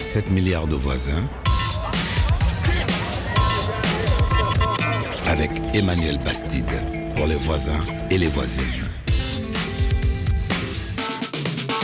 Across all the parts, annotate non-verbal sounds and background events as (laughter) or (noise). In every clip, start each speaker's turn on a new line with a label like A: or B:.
A: 7 milliards de voisins avec Emmanuel Bastide pour les voisins et les voisines.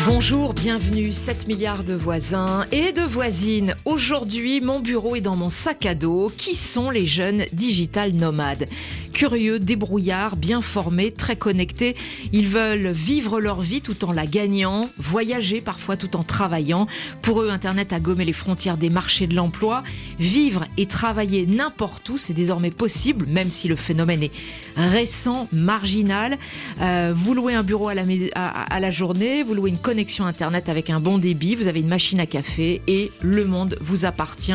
B: Bonjour, bienvenue, 7 milliards de voisins et de voisines. Aujourd'hui, mon bureau est dans mon sac à dos. Qui sont les jeunes digital nomades? Curieux, débrouillards, bien formés, très connectés. Ils veulent vivre leur vie tout en la gagnant, voyager parfois tout en travaillant. Pour eux, Internet a gommé les frontières des marchés de l'emploi. Vivre et travailler n'importe où, c'est désormais possible, même si le phénomène est récent, marginal. Euh, vous louez un bureau à la, à la journée, vous louez une connexion Internet avec un bon débit, vous avez une machine à café et le monde vous appartient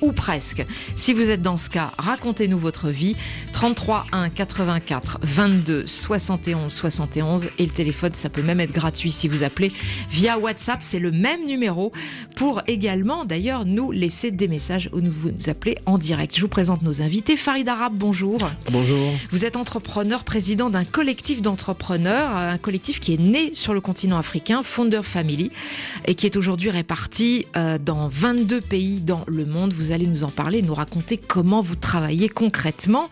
B: ou presque. Si vous êtes dans ce cas, racontez-nous votre vie. 33 1 84 22 71 71 et le téléphone, ça peut même être gratuit si vous appelez via WhatsApp. C'est le même numéro pour également d'ailleurs nous laisser des messages ou vous nous appelez en direct. Je vous présente nos invités. Farid Arab, bonjour.
C: Bonjour.
B: Vous êtes entrepreneur, président d'un collectif d'entrepreneurs, un collectif qui est né sur le continent africain, Founder Family, et qui est aujourd'hui réparti euh, dans 22 pays dans le monde. Vous allez nous en parler, nous raconter comment vous travaillez concrètement.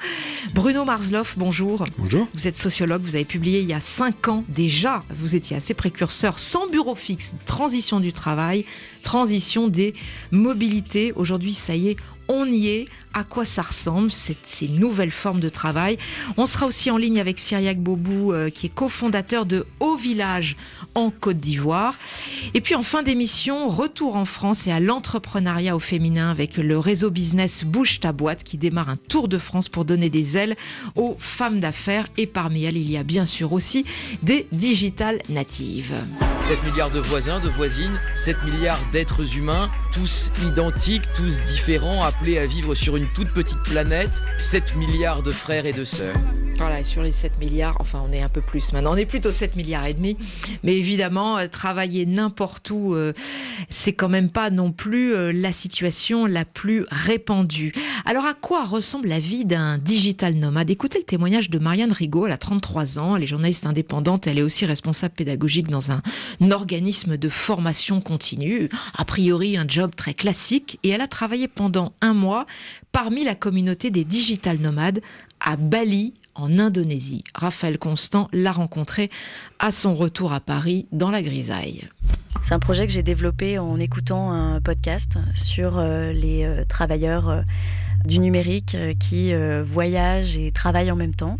B: Bruno Marsloff, bonjour.
C: Bonjour.
B: Vous êtes sociologue, vous avez publié il y a cinq ans déjà, vous étiez assez précurseur, sans bureau fixe, transition du travail, transition des mobilités. Aujourd'hui, ça y est, on y est, à quoi ça ressemble, ces nouvelles formes de travail? On sera aussi en ligne avec Cyriac Bobou, euh, qui est cofondateur de Haut Village en Côte d'Ivoire. Et puis en fin d'émission, retour en France et à l'entrepreneuriat au féminin avec le réseau business Bouge ta boîte qui démarre un tour de France pour donner des ailes aux femmes d'affaires. Et parmi elles, il y a bien sûr aussi des digital natives.
D: 7 milliards de voisins, de voisines, 7 milliards d'êtres humains, tous identiques, tous différents, appelés à vivre sur une toute petite planète, 7 milliards de frères et de sœurs.
B: Voilà, sur les 7 milliards, enfin on est un peu plus maintenant, on est plutôt 7 milliards et demi, mais évidemment, euh, travailler n'importe où, euh, c'est quand même pas non plus euh, la situation la plus répandue. Alors à quoi ressemble la vie d'un digital nomade? Écoutez le témoignage de Marianne Rigaud, elle a 33 ans, elle est journaliste indépendante, elle est aussi responsable pédagogique dans un organisme de formation continue, a priori un job très classique, et elle a travaillé pendant un mois parmi la communauté des digital nomades à Bali, en Indonésie. Raphaël Constant l'a rencontré à son retour à Paris dans la grisaille.
E: C'est un projet que j'ai développé en écoutant un podcast sur euh, les euh, travailleurs euh, du numérique qui voyagent et travaillent en même temps.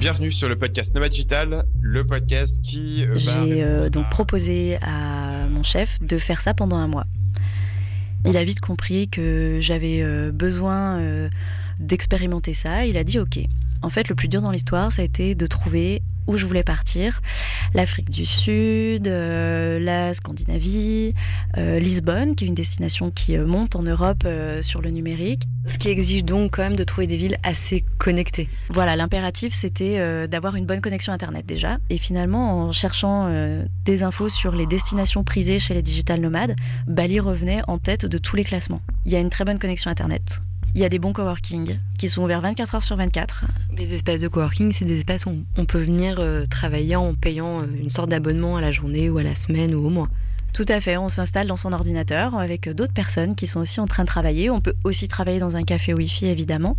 C: Bienvenue sur le podcast Nomad Digital, le podcast qui...
E: J'ai donc proposé à mon chef de faire ça pendant un mois. Il a vite compris que j'avais besoin d'expérimenter ça. Il a dit OK. En fait, le plus dur dans l'histoire, ça a été de trouver où je voulais partir. L'Afrique du Sud, euh, la Scandinavie, euh, Lisbonne, qui est une destination qui euh, monte en Europe sur le numérique.
F: Ce qui exige donc quand même de trouver des villes assez connectées.
E: Voilà, l'impératif c'était d'avoir une bonne connexion Internet déjà. Et finalement, en cherchant des infos sur les destinations prisées chez les digital nomades, Bali revenait en tête de tous les classements. Il y a une très bonne connexion Internet. Il y a des bons coworking qui sont ouverts 24 heures sur 24.
F: Les espaces de coworking, c'est des espaces où on peut venir euh, travailler en payant euh, une sorte d'abonnement à la journée ou à la semaine ou au mois.
E: Tout à fait, on s'installe dans son ordinateur avec d'autres personnes qui sont aussi en train de travailler. On peut aussi travailler dans un café Wi-Fi évidemment.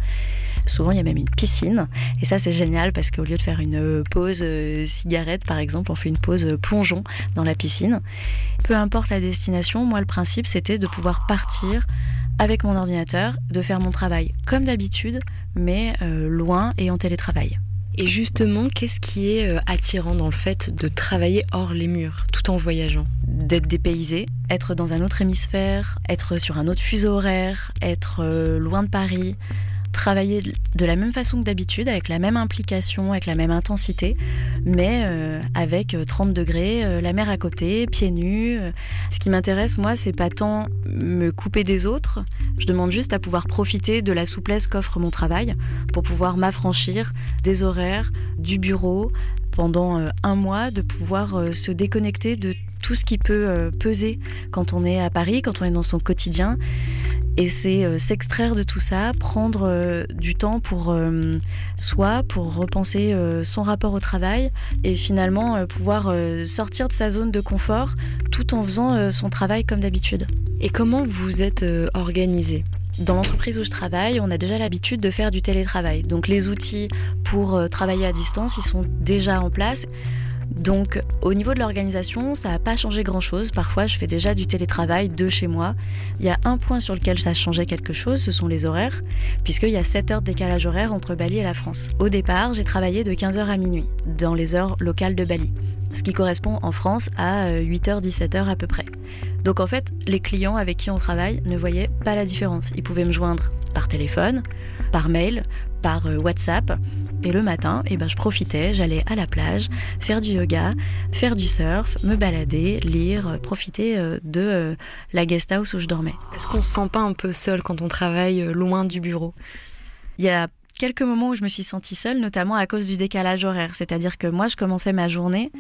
E: Souvent, il y a même une piscine. Et ça, c'est génial parce qu'au lieu de faire une pause euh, cigarette, par exemple, on fait une pause plongeon dans la piscine. Peu importe la destination, moi, le principe, c'était de pouvoir partir avec mon ordinateur, de faire mon travail comme d'habitude, mais euh, loin et en télétravail.
F: Et justement, qu'est-ce qui est euh, attirant dans le fait de travailler hors les murs, tout en voyageant?
E: D'être dépaysé, être dans un autre hémisphère, être sur un autre fuseau horaire, être euh, loin de Paris, travailler de la même façon que d'habitude, avec la même implication, avec la même intensité, mais euh, avec 30 euh, degrés, euh, la mer à côté, pieds nus. Ce qui m'intéresse, moi, c'est pas tant me couper des autres, je demande juste à pouvoir profiter de la souplesse qu'offre mon travail pour pouvoir m'affranchir des horaires, du bureau, pendant un mois, de pouvoir se déconnecter de tout ce qui peut peser quand on est à Paris, quand on est dans son quotidien Et c'est s'extraire de tout ça, prendre du temps pour soi, pour repenser son rapport au travail et finalement pouvoir sortir de sa zone de confort tout en faisant son travail comme d'habitude.
F: Et comment vous êtes organisé
E: dans l'entreprise où je travaille, on a déjà l'habitude de faire du télétravail. Donc les outils pour euh, travailler à distance, ils sont déjà en place. Donc au niveau de l'organisation, ça n'a pas changé grand-chose. Parfois, je fais déjà du télétravail de chez moi. Il y a un point sur lequel ça changé quelque chose, ce sont les horaires, puisqu'il y a 7 heures de décalage horaire entre Bali et la France. Au départ, j'ai travaillé de 15h à minuit, dans les heures locales de Bali, ce qui correspond en France à 8h, 17h à peu près. Donc en fait, les clients avec qui on travaille ne voyaient pas la différence. Ils pouvaient me joindre par téléphone, par mail, par euh, WhatsApp. Et le matin, eh ben, je profitais, j'allais à la plage, faire du yoga, faire du surf, me balader, lire, euh, profiter euh, de la guest house où je dormais.
F: Est-ce qu'on se sent pas un peu seul quand on travaille loin du bureau?
E: Il y a quelques moments où je me suis sentie seule, notamment à cause du décalage horaire. C'est-à-dire que moi, je commençais ma journée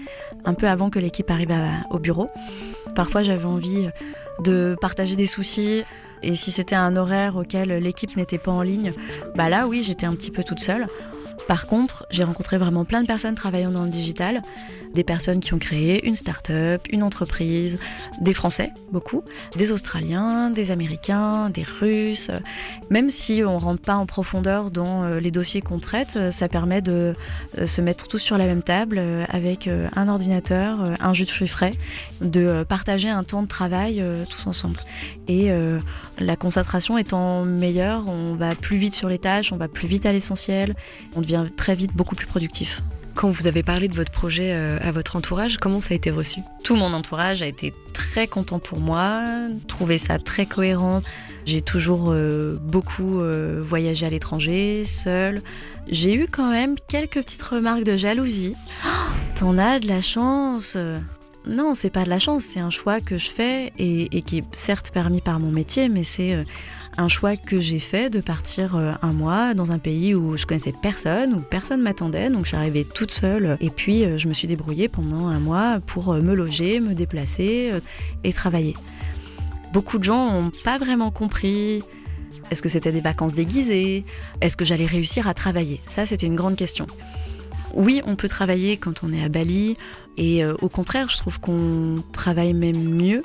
E: un peu avant que l'équipe arrive au bureau. Parfois, j'avais envie de partager des soucis. Et si c'était un horaire auquel l'équipe n'était pas en ligne, bah là, oui, j'étais un petit peu toute seule. Par contre, j'ai rencontré vraiment plein de personnes travaillant dans le digital des personnes qui ont créé une start-up, une entreprise, des Français, beaucoup, des Australiens, des Américains, des Russes. Même si on ne rentre pas en profondeur dans euh, les dossiers qu'on traite, euh, ça permet de euh, se mettre tous sur la même table avec un ordinateur, un jus de fruits frais, de partager un temps de travail tous ensemble. Et la concentration étant meilleure, on va plus vite sur les tâches, on va plus vite à l'essentiel, on devient très vite beaucoup plus productif.
F: Quand vous avez parlé de votre projet euh, à votre entourage, comment ça a été reçu?
E: Tout mon entourage a été très content pour moi, trouvé ça très cohérent. J'ai toujours euh, beaucoup euh, voyagé à l'étranger, seule. J'ai eu quand même quelques petites remarques de jalousie. Oh, T'en as de la chance non, c'est pas de la chance, c'est un choix que je fais et, qui est certes permis par mon métier, mais c'est un choix que j'ai fait de partir euh, un mois dans un pays où je connaissais personne, où personne m'attendait. Donc j'arrivais toute seule et puis euh, je me suis débrouillée pendant un mois pour euh, me loger, me déplacer et travailler. Beaucoup de gens n'ont pas vraiment compris. Est-ce que c'était des vacances déguisées? Est-ce que j'allais réussir à travailler? Ça, c'était une grande question. Oui, on peut travailler quand on est à Bali, et au contraire, je trouve qu'on travaille même mieux.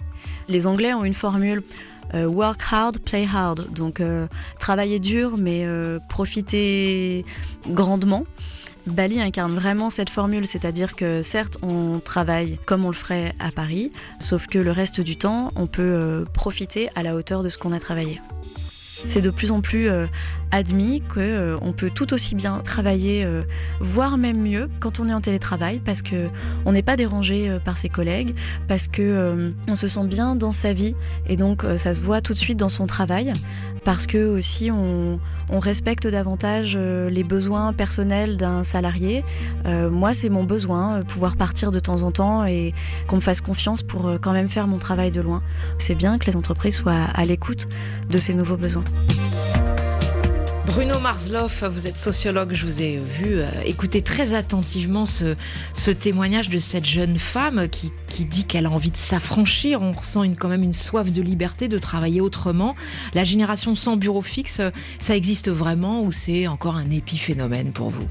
E: Les Anglais ont une formule euh, work hard, play hard. Donc euh, travailler dur, mais euh, profiter grandement. Bali incarne vraiment cette formule, c'est-à-dire que certes on travaille comme on le ferait à Paris, sauf que le reste du temps on peut profiter à la hauteur de ce qu'on a travaillé. C'est de plus en plus euh, admis qu'on euh, peut tout aussi bien travailler, euh, voire même mieux, quand on est en télétravail, parce qu'on n'est pas dérangé par ses collègues, parce qu'on se sent bien dans sa vie, et donc ça se voit tout de suite dans son travail, parce que aussi on, on respecte davantage les besoins personnels d'un salarié. moi, c'est mon besoin, pouvoir partir de temps en temps et qu'on me fasse confiance pour quand même faire mon travail de loin. C'est bien que les entreprises soient à l'écoute de ces nouveaux besoins.
B: Bruno Marsloff, vous êtes sociologue, je vous ai vu euh, écouter très attentivement ce, témoignage de cette jeune femme qui, dit qu'elle a envie de s'affranchir. On ressent quand même une soif de liberté, de travailler autrement. La génération sans bureau fixe, ça existe vraiment ou c'est encore un épiphénomène pour vous?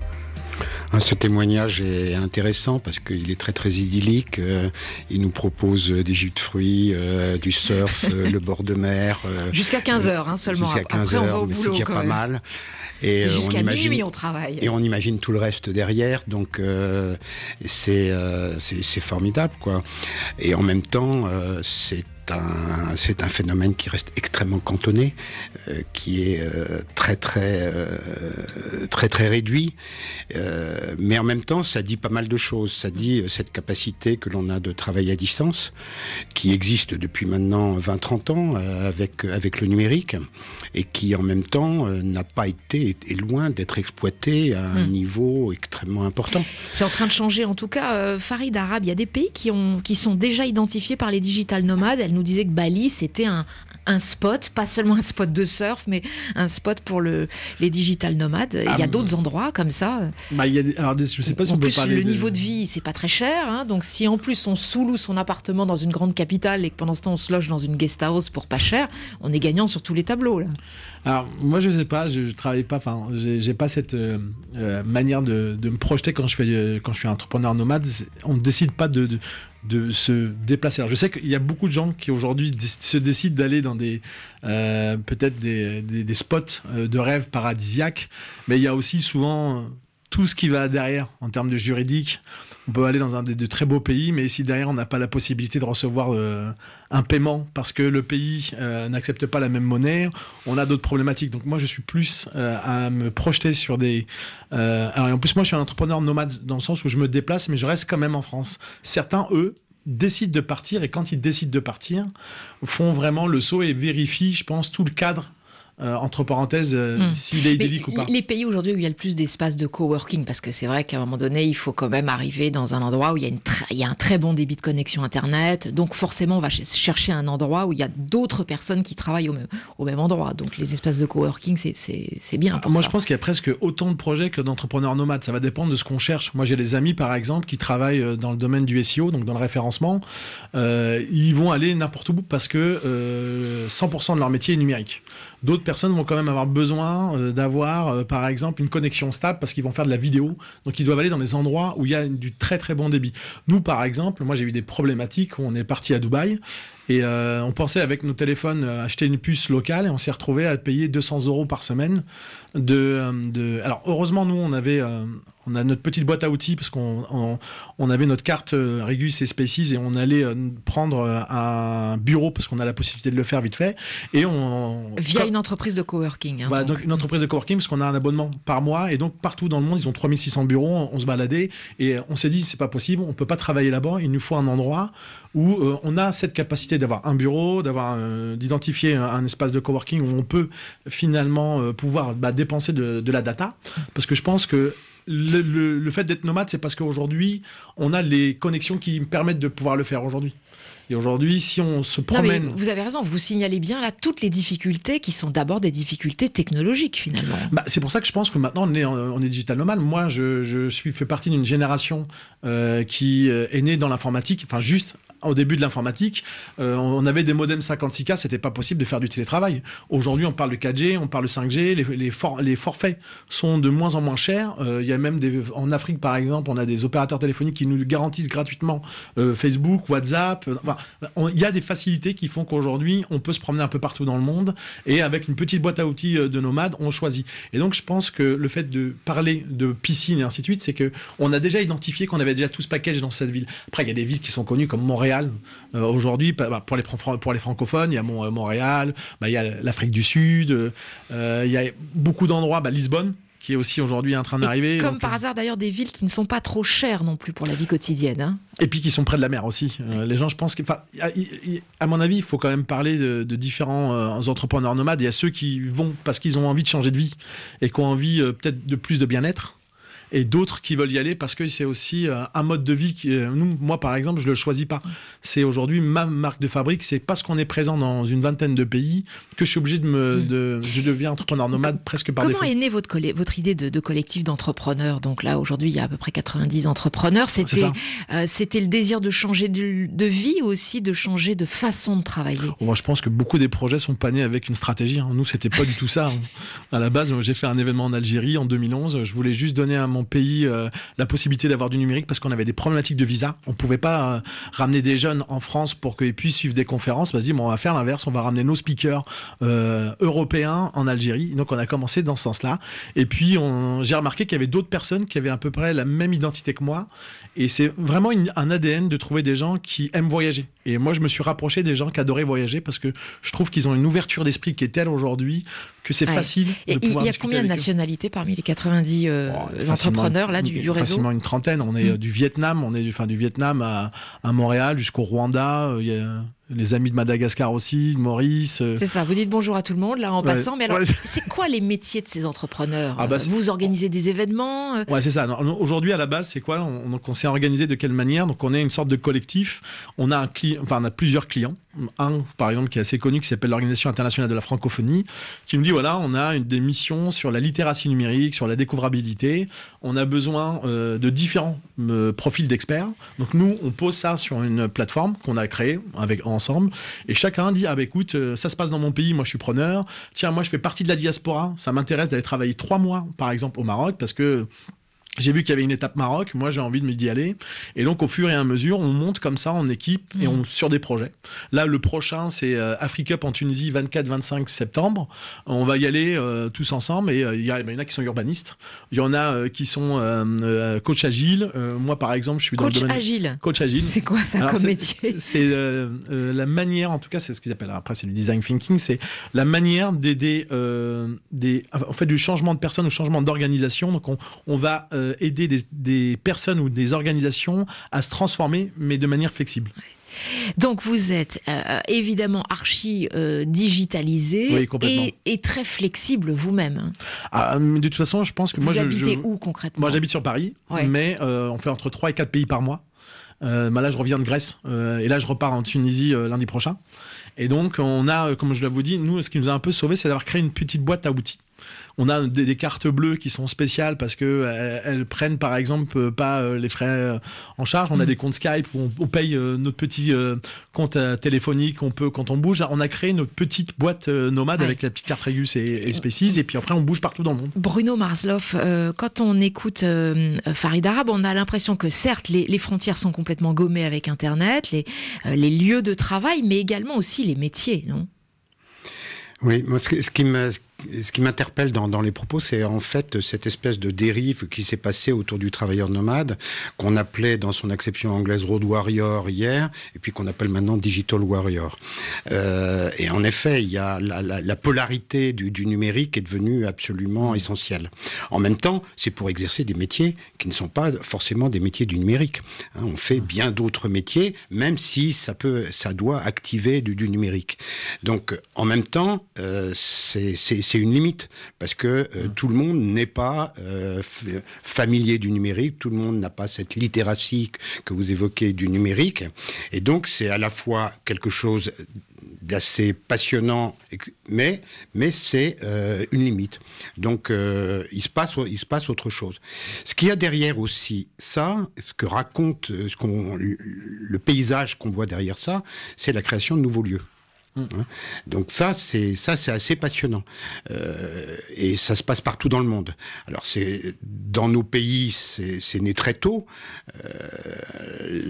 G: Ce témoignage est intéressant parce qu'il est très très idyllique. Euh, il nous propose des jus de fruits, euh, du surf, euh, (laughs) le bord de mer.
B: Jusqu'à 15 heures hein, seulement.
G: Jusqu'à 15 heures, mais c'est pas mal.
B: Et, jusqu'à minuit, on travaille.
G: Et on imagine tout le reste derrière, donc c'est c'est formidable, quoi. Et en même temps, c'est c'est un phénomène qui reste extrêmement cantonné, euh, qui est euh, très très euh, très très réduit, mais en même temps ça dit pas mal de choses. Ça dit cette capacité que l'on a de travailler à distance, qui existe depuis maintenant 20-30 ans avec avec le numérique, et qui en même temps n'a pas été est loin d'être exploité à un hmm. niveau extrêmement important.
B: C'est en train de changer en tout cas. Farid Arabe, il y a des pays qui ont qui sont déjà identifiés par les digital nomades nous disait que Bali, c'était un, un spot, pas seulement un spot de surf, mais un spot pour le, les digital nomades. il y a
H: Ah,
B: d'autres endroits comme ça.
H: Bah, il y a alors, je sais pas si
B: en
H: on peut
B: plus,
H: parler
B: le
H: de-
B: niveau de vie, c'est pas très cher. hein. donc, si en plus on sous-loue son appartement dans une grande capitale et que pendant ce temps on se loge dans une guest house pour pas cher, on est gagnant sur tous les tableaux. Là.
H: Alors moi je sais pas, je, je travaille pas, enfin j'ai pas cette euh, euh, manière de, de me projeter quand je fais euh, quand je suis entrepreneur nomade. On ne décide pas de, de, de se déplacer. Je sais qu'il y a beaucoup de gens qui aujourd'hui se décident d'aller dans des euh, peut-être des, des, des spots euh, de rêve paradisiaques, mais il y a aussi souvent euh, tout ce qui va derrière en termes de juridique. On peut aller dans un de, de très beaux pays, mais si derrière on n'a pas la possibilité de recevoir euh, un paiement parce que le pays euh, n'accepte pas la même monnaie, on a d'autres problématiques. Donc moi je suis plus euh, à me projeter sur des... en plus moi je suis un entrepreneur nomade dans le sens où je me déplace mais je reste quand même en France. Certains, eux, décident de partir et quand ils décident de partir, font vraiment le saut et vérifient, je pense, tout le cadre. Euh, entre parenthèses, euh,
B: Hmm.
H: s'il est idyllique ou pas.
B: Les pays aujourd'hui où il y a le plus d'espaces de coworking, parce que c'est vrai qu'à un moment donné, il faut quand même arriver dans un endroit où il y a, une il y a un très bon débit de connexion Internet. Donc forcément, on va ch- chercher un endroit où il y a d'autres personnes qui travaillent au même, au même endroit. Donc les espaces de coworking, c'est- bien. pour
H: Moi,
B: ça.
H: je pense qu'il y a presque autant de projets que d'entrepreneurs nomades. Ça va dépendre de ce qu'on cherche. Moi, j'ai des amis, par exemple, qui travaillent euh, dans le domaine du SEO, donc dans le référencement. Euh, ils vont aller n'importe où parce que euh, 100% de leur métier est numérique. D'autres personnes vont quand même avoir besoin euh, d'avoir, euh, par exemple, une connexion stable parce qu'ils vont faire de la vidéo. Donc, ils doivent aller dans des endroits où il y a du très très bon débit. Nous, par exemple, moi, j'ai eu des problématiques où on est parti à Dubaï. Et euh, on pensait avec nos téléphones acheter une puce locale et on s'est retrouvé à payer 200 euros par semaine. De. Alors heureusement nous on avait on a notre petite boîte à outils parce qu'on on, on avait notre carte euh, Regus et Spaces et on allait euh, prendre euh, un bureau parce qu'on a la possibilité de le faire vite fait et on
B: Via
H: comme-
B: une entreprise de coworking. hein,
H: voilà,
B: donc.
H: donc une entreprise de coworking parce qu'on a un abonnement par mois et donc partout dans le monde ils ont 3600 bureaux, on, se baladait et on s'est dit c'est pas possible, on peut pas travailler là-bas, il nous faut un endroit où euh, on a cette capacité d'avoir un bureau, d'avoir d'identifier un, un espace de coworking où on peut finalement pouvoir bah, dépenser de, de la data parce que je pense que le, le- le fait d'être nomade, c'est parce qu'aujourd'hui, on a les connexions qui me permettent de pouvoir le faire aujourd'hui. Et aujourd'hui, si on se
B: Non,
H: promène...
B: vous avez raison, vous signalez bien là toutes les difficultés qui sont d'abord des difficultés technologiques finalement.
H: Bah, c'est pour ça que je pense que maintenant on est, on est digital nomade. Moi, je, je suis fait partie d'une génération euh, qui euh, est née dans l'informatique, enfin juste au début de l'informatique, euh, on avait des modems 56K, c'était pas possible de faire du télétravail. Aujourd'hui, on parle de 4G, on parle de 5G, les, les, for- les forfaits sont de moins en moins chers. Euh, Il y a même en Afrique, par exemple, on a des opérateurs téléphoniques qui nous garantissent gratuitement euh, Facebook, WhatsApp. Il y a des facilités qui font qu'aujourd'hui, on peut se promener un peu partout dans le monde et avec une petite boîte à outils de nomades, on choisit. Et donc, je pense que le fait de parler de piscine et ainsi de suite, c'est que on a déjà identifié qu'on avait déjà tout ce package dans cette ville. Après, il y a des villes qui sont connues comme Montréal. Euh, Aujourd'hui, bah, bah, pour, les, fran- pour les francophones, il y a Mont- euh, Montréal, bah, il y a l'Afrique du Sud, euh, il y a beaucoup d'endroits, bah, Lisbonne, qui est aussi aujourd'hui en train d'arriver.
B: Comme
H: donc,
B: par hasard d'ailleurs des villes qui ne sont pas trop chères non plus pour la vie quotidienne. hein.
H: Et puis qui sont près de la mer aussi. Euh, les gens, je pense que, à, mon avis, il faut quand même parler de, de différents euh, entrepreneurs nomades. Il y a ceux qui vont parce qu'ils ont envie de changer de vie et qui ont envie euh, peut-être de plus de bien-être. Et d'autres qui veulent y aller parce que c'est aussi euh, un mode de vie qui, euh, nous, moi par exemple, je le choisis pas. C'est aujourd'hui ma marque de fabrique. C'est parce qu'on est présent dans une vingtaine de pays que je suis obligé de me,
B: Mm.
H: de, je deviens entrepreneur nomade presque par
B: Comment
H: défaut.
B: est née votre, votre idée de, de collectif d'entrepreneurs? Donc là, aujourd'hui, il y a à peu près 90 entrepreneurs. C'était euh, c'était le désir de changer de, de vie ou aussi de changer de façon de travailler?
H: Moi, je pense que beaucoup des projets sont pas nés avec une stratégie. hein. Nous, c'était pas du tout ça. hein. À la base, j'ai fait un événement en Algérie en 2011. Je voulais juste donner à mon pays euh, la possibilité d'avoir du numérique parce qu'on avait des problématiques de visa. On pouvait pas euh, ramener des jeunes en France pour qu'ils puissent suivre des conférences. Vas-y, bon, on va faire l'inverse. On va ramener nos speakers euh, européens en Algérie. Donc, on a commencé dans ce sens-là. Et puis, j'ai remarqué qu'il y avait d'autres personnes qui avaient à peu près la même identité que moi. Et c'est vraiment un ADN de trouver des gens qui aiment voyager. Et moi, je me suis rapproché des gens qui adoraient voyager parce que je trouve qu'ils ont une ouverture d'esprit qui est telle aujourd'hui que c'est
B: Ouais.
H: facile
B: Et
H: de
B: il y a combien de nationalités parmi les 90 euh,
H: Oh,
B: entrepreneurs là du, du réseau
H: Facilement une trentaine. On est
B: Mm.
H: euh, du Vietnam, on est du, enfin, du Vietnam à, à Montréal jusqu'au Rwanda. euh, Il y a les amis de Madagascar aussi, Maurice. euh,
B: C'est ça, vous dites bonjour à tout le monde là en
H: Ouais.
B: passant. Mais alors,
H: Ouais. (laughs)
B: c'est quoi les métiers de ces entrepreneurs
H: Ah bah,
B: Euh, Vous organisez des événements euh,
H: Ouais, c'est ça. Aujourd'hui, à la base, c'est quoi? On, s'est organisé de quelle manière? Donc, on est une sorte de collectif. On a un client, enfin, on a plusieurs clients. Un, par exemple, qui est assez connu, qui s'appelle l'Organisation internationale de la francophonie, qui nous dit voilà, on a une, des missions sur la littératie numérique, sur la découvrabilité. On a besoin euh, de différents profils d'experts. Donc, nous, on pose ça sur une plateforme qu'on a créée avec et chacun dit ah bah écoute, euh, ça se passe dans mon pays, moi je suis preneur. Tiens, moi je fais partie de la diaspora. Ça m'intéresse d'aller travailler trois mois, par exemple, au Maroc, parce que j'ai vu qu'il y avait une étape Maroc, moi j'ai envie de d'y aller. Et donc au fur et à mesure, on monte comme ça en équipe et on sur des projets. Là, le prochain, c'est euh, Africa Cup en Tunisie, 24-25 septembre. On va y aller euh, tous ensemble. Et euh, il y, en a qui sont urbanistes, il y en a euh, qui sont euh, coach agile. Euh, moi, par exemple, je suis dans
B: Coach
H: le domaine
B: agile.
H: coach agile.
B: C'est quoi ça
H: Alors,
B: comme métier?
H: C'est la manière, en tout cas, c'est ce qu'ils appellent. Après, c'est du design thinking. C'est la manière d'aider euh, des, en fait, du changement de personne ou changement d'organisation. Donc, on, on va euh, aider des, des personnes ou des organisations à se transformer, mais de manière flexible.
B: Donc vous êtes euh, évidemment archi euh, digitalisé
H: Oui,
B: et, et très flexible vous-même. hein.
H: Ah, de toute façon, je pense que
B: Vous
H: moi,
B: habitez
H: je-
B: où concrètement?
H: Moi, j'habite sur Paris,
B: Ouais.
H: mais on fait entre 3 et 4 pays par mois. Euh, bah là, je reviens de Grèce euh, et là, je repars en Tunisie euh, lundi prochain. Et donc, on a, comme je l'ai dit, nous, ce qui nous a un peu sauvé, c'est d'avoir créé une petite boîte à outils. On a des, des cartes bleues qui sont spéciales parce que euh, elles prennent par exemple euh, pas euh, les frais en charge. On a
B: Mm.
H: des comptes Skype où on, on paye notre petit compte téléphonique. On peut quand on bouge. On a créé notre petite boîte nomade
B: Ouais.
H: avec la petite carte Regus et, et Species. Et puis après on bouge partout dans le monde.
B: Bruno Marsloff, euh, quand on écoute euh, Farid Arabe, on a l'impression que certes, les, les frontières sont complètement gommées avec Internet, les, euh, les lieux de travail, mais également aussi les métiers, non?
G: Oui, moi, ce qui me, ce qui m'interpelle dans, les propos, c'est en fait cette espèce de dérive qui s'est passée autour du travailleur nomade, qu'on appelait dans son acception anglaise road warrior hier, et puis qu'on appelle maintenant digital warrior. Euh, et en effet, il y a la, la- la polarité du, du numérique est devenue absolument essentielle. En même temps, c'est pour exercer des métiers qui ne sont pas forcément des métiers du numérique. Hein, on fait bien d'autres métiers, même si ça peut, ça doit activer du, du numérique. Donc, en même temps, euh, c'est c'est- une limite parce que euh, tout le monde n'est pas euh, familier du numérique, tout le monde n'a pas cette littératie que vous évoquez du numérique, et donc c'est à la fois quelque chose d'assez passionnant, mais mais c'est euh, une limite. Donc euh, il se passe il se passe autre chose. Ce qu'il y a derrière aussi ça, ce que raconte ce le paysage qu'on voit derrière ça, c'est la création de nouveaux lieux. Hein. Donc ça, c'est ça, c'est assez passionnant, Euh, et ça se passe partout dans le monde. Alors c'est dans nos pays, c'est né très tôt. Euh,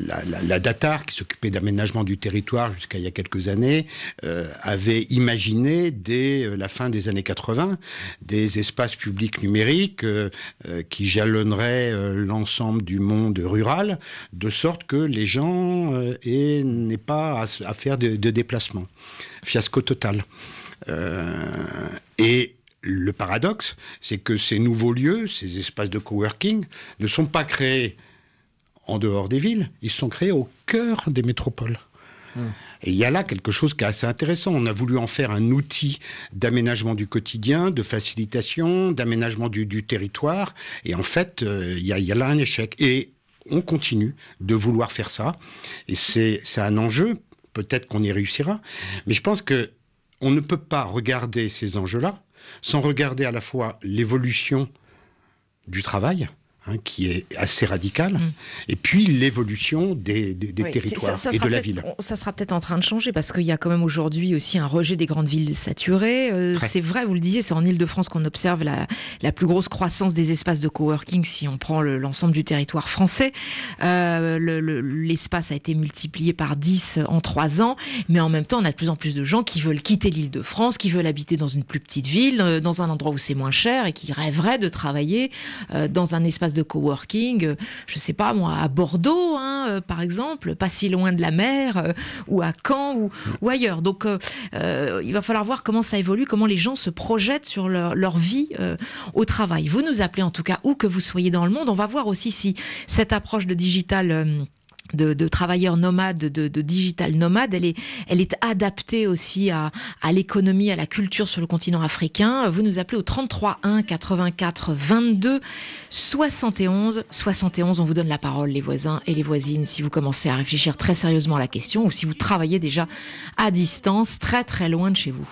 G: la, Datar, qui s'occupait d'aménagement du territoire jusqu'à il y a quelques années, euh, avait imaginé dès la fin des années 80 des espaces publics numériques qui jalonneraient l'ensemble du monde rural, de sorte que les gens aient- n'aient pas à, faire de, de déplacement. Fiasco total. Euh, et le paradoxe, c'est que ces nouveaux lieux, ces espaces de coworking, ne sont pas créés en dehors des villes, ils sont créés au cœur des métropoles. Et il y a là quelque chose qui est assez intéressant. On a voulu en faire un outil d'aménagement du quotidien, de facilitation, d'aménagement du, du territoire. Et en fait, euh, il y, y a là un échec. Et on continue de vouloir faire ça. Et c'est un enjeu. Peut-être qu'on y réussira. Mais je pense que on ne peut pas regarder ces enjeux-là sans regarder à la fois l'évolution du travail, hein, qui est assez radicale,
B: Mm.
G: et puis l'évolution des, des- des
B: Oui, c'est-
G: territoires
B: ça- ça
G: et de la ville.
B: Ça sera peut-être en train de changer parce qu'il y a quand même aujourd'hui aussi un rejet des grandes villes saturées. Euh, c'est vrai, vous le disiez, c'est en Ile-de-France qu'on observe la, la plus grosse croissance des espaces de coworking si on prend le- l'ensemble du territoire français. Euh, le- le- L'espace a été multiplié par 10 en 3 ans, mais en même temps, on a de plus en plus de gens qui veulent quitter l'Île-de-France, qui veulent habiter dans une plus petite ville, euh, dans un endroit où c'est moins cher et qui rêveraient de travailler dans un espace de coworking, euh, je sais pas moi, à Bordeaux, hein, euh, par exemple, pas si loin de la mer, euh, ou à Caen, ou, ailleurs. Donc, il va falloir voir comment ça évolue, comment les gens se projettent sur leur, vie au travail. Vous nous appelez en tout cas, où que vous soyez dans le monde. On va voir aussi si cette approche de digital. De, travailleurs nomades, de, digital nomades, elle est, elle est adaptée aussi à, à l'économie, à la culture sur le continent africain. Vous nous appelez au 33 1 84 22 71 71. On vous donne la parole, les voisins et les voisines, si vous commencez à réfléchir très sérieusement à la question ou si vous travaillez déjà à distance, très très loin de chez vous.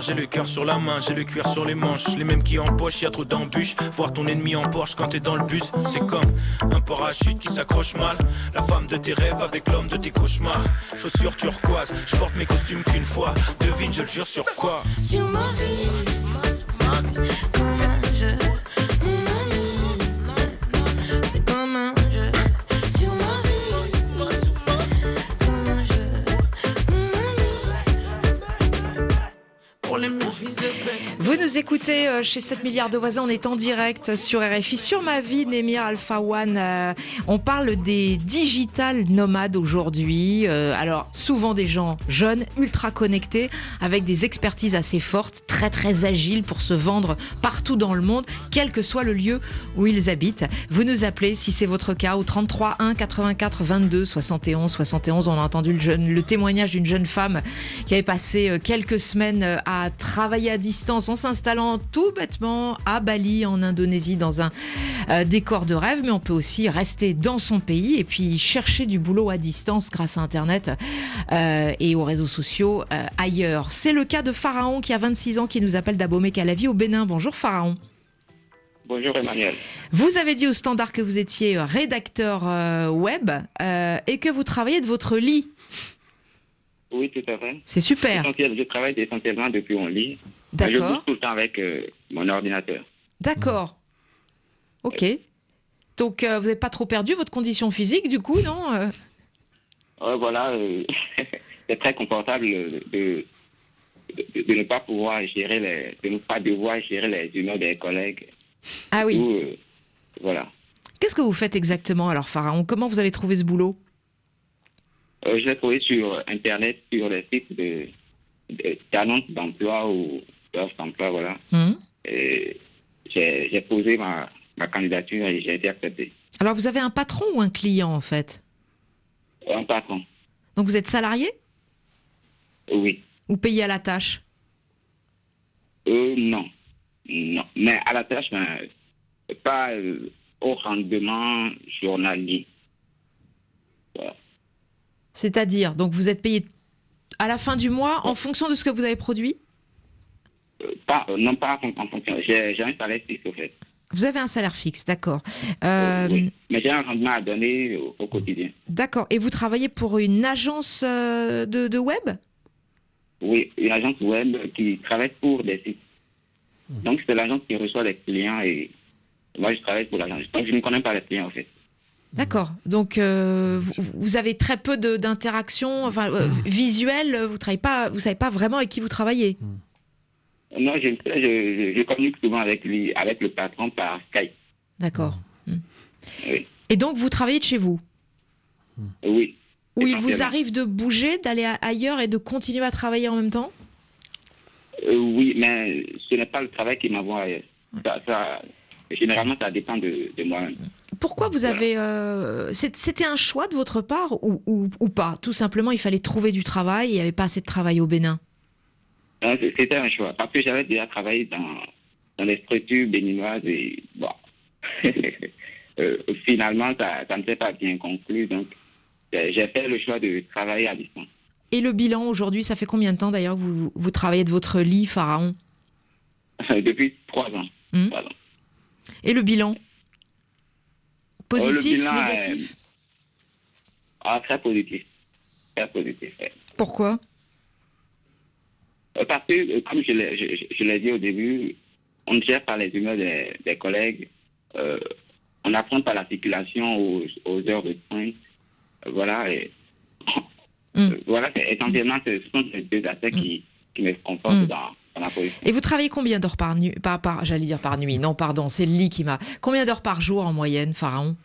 I: J'ai le cœur sur la main, j'ai le cuir sur les manches. Les mêmes qui empochent, y a trop d'embûches. Voir ton ennemi en Porsche quand t'es dans le bus, c'est comme un parachute qui s'accroche mal. La femme de tes rêves avec l'homme de tes cauchemars. Chaussures turquoise, je porte mes costumes qu'une fois. Devine, je le jure sur quoi?
B: Euh, chez 7 milliards de voisins, on est en direct sur RFI, sur ma vie, Némir Alpha One. Euh, on parle des digital nomades aujourd'hui. Euh, alors, souvent des gens jeunes, ultra connectés, avec des expertises assez fortes, très très agiles pour se vendre partout dans le monde, quel que soit le lieu où ils habitent. Vous nous appelez si c'est votre cas au 33 1 84 22 71 71. On a entendu le, témoignage d'une jeune femme qui avait passé quelques semaines à travailler à distance s'installant tout bêtement à Bali, en Indonésie, dans un euh, décor de rêve, mais on peut aussi rester dans son pays et puis chercher du boulot à distance grâce à Internet euh, et aux réseaux sociaux euh, ailleurs. C'est le cas de Pharaon qui a 26 ans, qui nous appelle d'Abomey Calavi au Bénin. Bonjour Pharaon.
J: Bonjour Emmanuel.
B: Vous avez dit au standard que vous étiez rédacteur web et que vous travaillez de votre lit.
J: Oui, tout à fait.
B: C'est super.
J: Je travaille essentiellement depuis mon lit.
B: D'accord.
J: Je bouge tout le temps avec euh, mon ordinateur.
B: D'accord. Ok. Donc, euh, vous n'avez pas trop perdu votre condition physique, du coup, non euh?
J: Voilà, (laughs) c'est très confortable de, de, ne pas pouvoir gérer les, de ne pas devoir gérer les humeurs des collègues.
B: Ah oui.
J: voilà.
B: Qu'est-ce que vous faites exactement alors, Pharaon? Comment vous avez trouvé ce boulot?
J: Je l'ai trouvé sur Internet, sur les sites de, d'annonces d'emploi ou voilà.
B: Hum.
J: J'ai posé ma, ma, candidature et j'ai été accepté.
B: Alors, vous avez un patron ou un client, en fait?
J: Un patron.
B: Donc, vous êtes salarié?
J: Oui.
B: Ou payé à la tâche?
J: Euh, Non. Non. Mais à la tâche, mais pas euh, au rendement journalier.
B: C'est-à-dire, donc vous êtes payé à la fin du mois en fonction de ce que vous avez produit?
J: Pas, euh, Non, pas en fonction. J'ai un salaire fixe, au fait.
B: Vous avez un salaire fixe, d'accord.
J: Euh, oui. Mais j'ai un rendement à donner au, quotidien.
B: D'accord. Et vous travaillez pour une agence de, web?
J: Oui, une agence web qui travaille pour des sites. Donc, c'est l'agence qui reçoit les clients et moi, je travaille pour l'agence. Donc, je ne connais pas les clients, en fait.
B: D'accord. Donc euh, vous, avez très peu d'interactions, enfin euh, visuelles. Vous travaillez pas, vous savez pas vraiment avec qui vous travaillez.
J: Hmm. Non, je, je, communique souvent avec lui, avec le patron par Skype.
B: D'accord. Hmm. Et donc vous travaillez de chez vous?
J: Oui.
B: Ou il vous arrive de bouger, d'aller ailleurs et de continuer à travailler en même temps?
J: Euh, Oui, mais ce n'est pas le travail qui m'envoie ailleurs. généralement, ça dépend de, de moi-même.
B: Pourquoi vous avez... Euh, c'était un choix de votre part ou, pas? Tout simplement, il fallait trouver du travail et il n'y avait pas assez de travail au Bénin
J: C'était un choix, parce que j'avais déjà travaillé dans, dans les structures béninoises et bon, (laughs) euh, finalement, ça, ça ne s'est pas bien conclu. Donc, j'ai fait le choix de travailler à distance.
B: Et le bilan aujourd'hui, ça fait combien de temps d'ailleurs que vous, vous travaillez de votre lit, Pharaon
J: Depuis trois ans.
B: Hmm.
J: Trois ans.
B: Et le bilan Positif,
J: bilan est-
B: négatif
J: Ah, très positif. Très positif. ouais.
B: Pourquoi
J: Euh, Parce que, euh, comme je l'ai je, je- je l'ai dit au début, on ne gère pas les humeurs des, des collègues. Euh, on apprend par la circulation aux, aux heures de pointe. Euh, Voilà. Et. (laughs) Euh, voilà, c'est- essentiellement, ce sont ces deux aspects qui, qui me confortent
B: Hmm.
J: dans, dans la position.
B: Et vous travaillez combien d'heures par nuit par, par, J'allais dire par nuit. Non, pardon, c'est le lit qui m'a. Combien d'heures par jour en moyenne, Pharaon?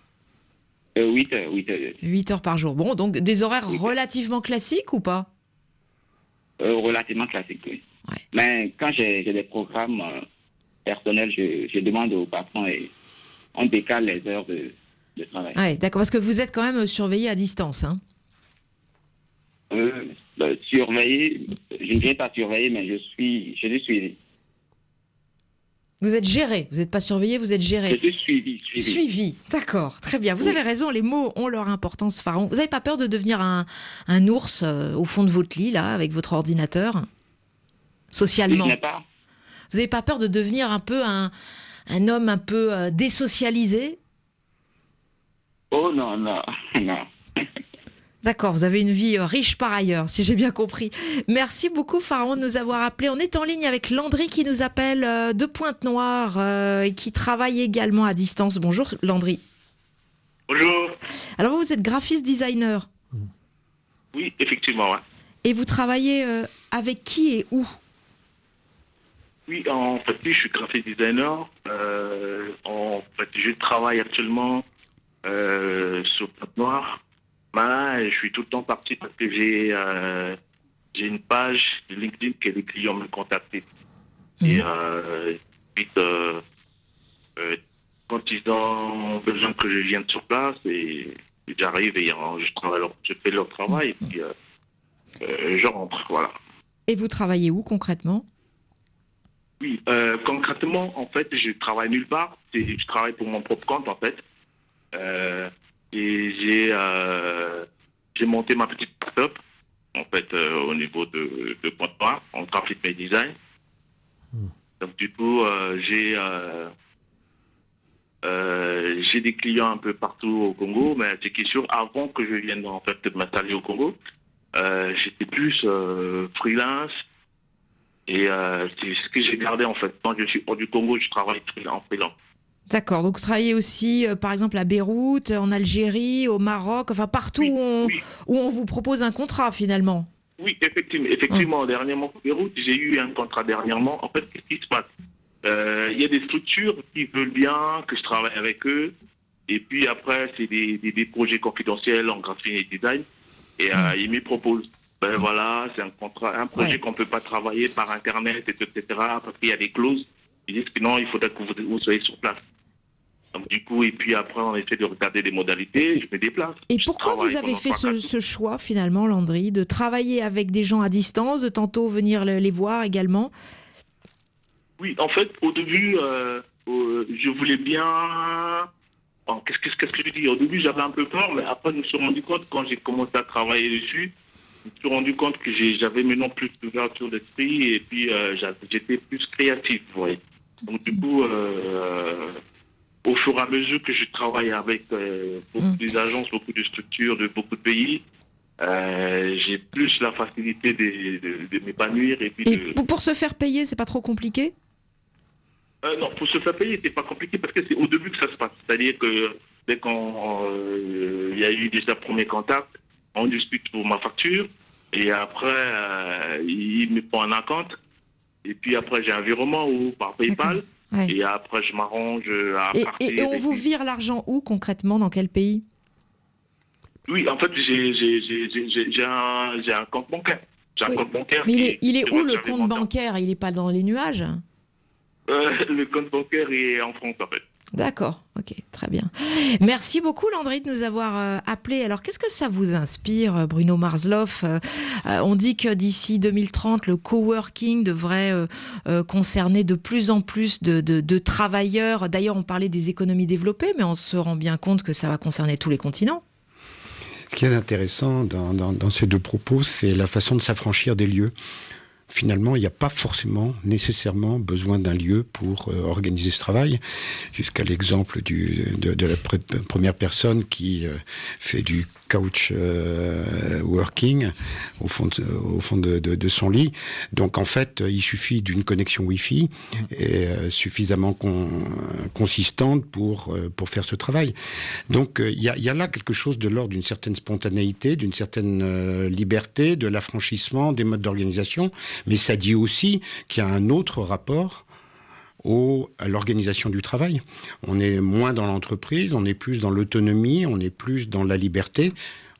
J: Euh, 8 heures, 8 heures.
B: 8 heures par jour. Bon, donc des horaires relativement classiques ou pas?
J: Euh, relativement classique, oui. Mais quand j'ai des programmes euh, personnels, je, je demande au patron et on décale les heures de, de travail.
B: Ouais, d'accord, parce que vous êtes quand même surveillé à distance. Hein
J: Euh, euh, surveiller, je ne viens pas surveiller, mais je suis, je suis suivi.
B: Vous êtes géré, vous n'êtes pas surveillé, vous êtes géré.
J: Je suis suivi. Suivi.
B: Suivi, d'accord, très bien. Vous
J: Oui.
B: avez raison, les mots ont leur importance, Pharaon. Vous n'avez pas peur de devenir un, un ours euh, au fond de votre lit, là, avec votre ordinateur? Socialement
J: Je n'ai pas.
B: Vous n'avez pas peur de devenir un peu un, un homme un peu euh, désocialisé?
J: Oh non, non, (laughs) non.
B: D'accord, vous avez une vie euh, riche par ailleurs, si j'ai bien compris. Merci beaucoup, Pharaon, de nous avoir appelés. On est en ligne avec Landry qui nous appelle euh, de Pointe-Noire euh, et qui travaille également à distance. Bonjour, Landry.
K: Bonjour.
B: Alors, vous êtes graphiste designer
K: Oui, effectivement, ouais.
B: et vous travaillez avec qui et où?
K: Oui, en fait, oui, je suis graphic designer. Euh, en fait, je travaille actuellement euh, sur Pointe Noire. Et je suis tout le temps parti parce que j'ai euh, j'ai une page de LinkedIn que les clients me contactent. Et euh, ensuite, euh, quand ils ont besoin que je vienne sur place, et, et j'arrive et je, travaille leur- je fais leur travail et puis je rentre. Voilà.
B: Et vous travaillez où concrètement?
K: Oui, concrètement, en fait, je travaille nulle part. Je travaille pour mon propre compte, en fait. Et j'ai euh, j'ai monté ma petite start-up, en fait, euh, au niveau de, de Pointe-Noire, en graphic et design. Donc, du coup, euh, j'ai j'ai des clients un peu partout au Congo, mais c'est sûr, avant que je vienne, en fait, de m'installer au Congo, j'étais plus freelance, et c'est ce que j'ai gardé en fait. Quand je suis hors du Congo, je travaille en freelance.
B: D'accord, donc vous travaillez aussi euh, par exemple à Beyrouth, en Algérie, au Maroc, enfin partout où, on, où on vous propose un contrat finalement.
K: Oui, effectivement, effectivement dernièrement, au Beyrouth, j'ai eu un contrat dernièrement. En fait, qu'est-ce qui se passe? Euh, Il y a des structures qui veulent bien que je travaille avec eux. Et puis après, c'est des, des, des projets confidentiels en graphisme et design. Et euh, ils me proposent. Ben voilà, c'est un contrat, un projet
B: Ouais.
K: qu'on peut pas travailler par Internet, etc. Parce qu'il y a des clauses. Ils disent que non, il faudrait que vous, vous soyez sur place. Donc du coup, et puis après, on essaie de regarder les modalités. Je me déplace.
B: Et pourquoi vous avez fait ce, choix finalement, Landry, de travailler avec des gens à distance, de tantôt venir le- les voir également?
K: Oui, en fait, au début, euh, euh, je voulais bien. Bon, Qu'est-ce que, qu'est-ce que je dis Au début, j'avais un peu peur, mais après, je me suis rendu compte, quand j'ai commencé à travailler dessus, je me suis rendu compte que j'ai- j'avais maintenant plus d'ouverture d'esprit et puis euh, j'étais plus créatif, vous voyez. Donc, du coup, euh, au fur et à mesure que je travaille avec euh, beaucoup des agences, beaucoup de structures de beaucoup de pays, euh, j'ai plus la facilité de, de- de m'épanouir et puis de.
B: Pour, se faire payer, c'est pas trop compliqué?
K: Euh, non, pour se faire payer, c'est pas compliqué parce que c'est au début que ça se passe. C'est-à-dire que dès qu'on il y a eu déjà premier contact, on discute pour ma facture et après il me prend un compte et puis après j'ai un virement ou par PayPal
B: Ouais.
K: et après je m'arrange à
B: et,
K: partir.
B: et- et on vous vire l'argent où concrètement Dans quel pays?
K: Oui, en fait j'ai un, compte bancaire. J'ai un compte bancaire.
B: Mais il est, il est où
K: va
B: le compte bancaire? Il est pas dans les nuages?
K: Euh, (laughs) le compte bancaire est en France, en fait.
B: D'accord, ok, très bien. Merci beaucoup Landry de nous avoir euh, appelé. Alors qu'est-ce que ça vous inspire, euh, Bruno Marsloff euh, On dit que d'ici 2030, le coworking devrait concerner de plus en plus de, travailleurs. D'ailleurs, on parlait des économies développées, mais on se rend bien compte que ça va concerner tous les continents.
G: Ce qui est intéressant dans ces deux propos, c'est la façon de s'affranchir des lieux finalement, il n'y a pas forcément nécessairement besoin d'un lieu pour euh, organiser ce travail, jusqu'à l'exemple de, de, la première personne qui euh, fait du couch euh, working au fond, de, au fond de, de, son lit. Donc en fait, il suffit d'une connexion Wi-Fi et suffisamment consistante pour pour faire ce travail. Donc il y, a, là quelque chose de l'ordre d'une certaine spontanéité, d'une certaine liberté, de l'affranchissement des modes d'organisation mais ça dit aussi qu'il y a un autre rapport au, à l'organisation du travail. On est moins dans l'entreprise, on est plus dans l'autonomie, on est plus dans la liberté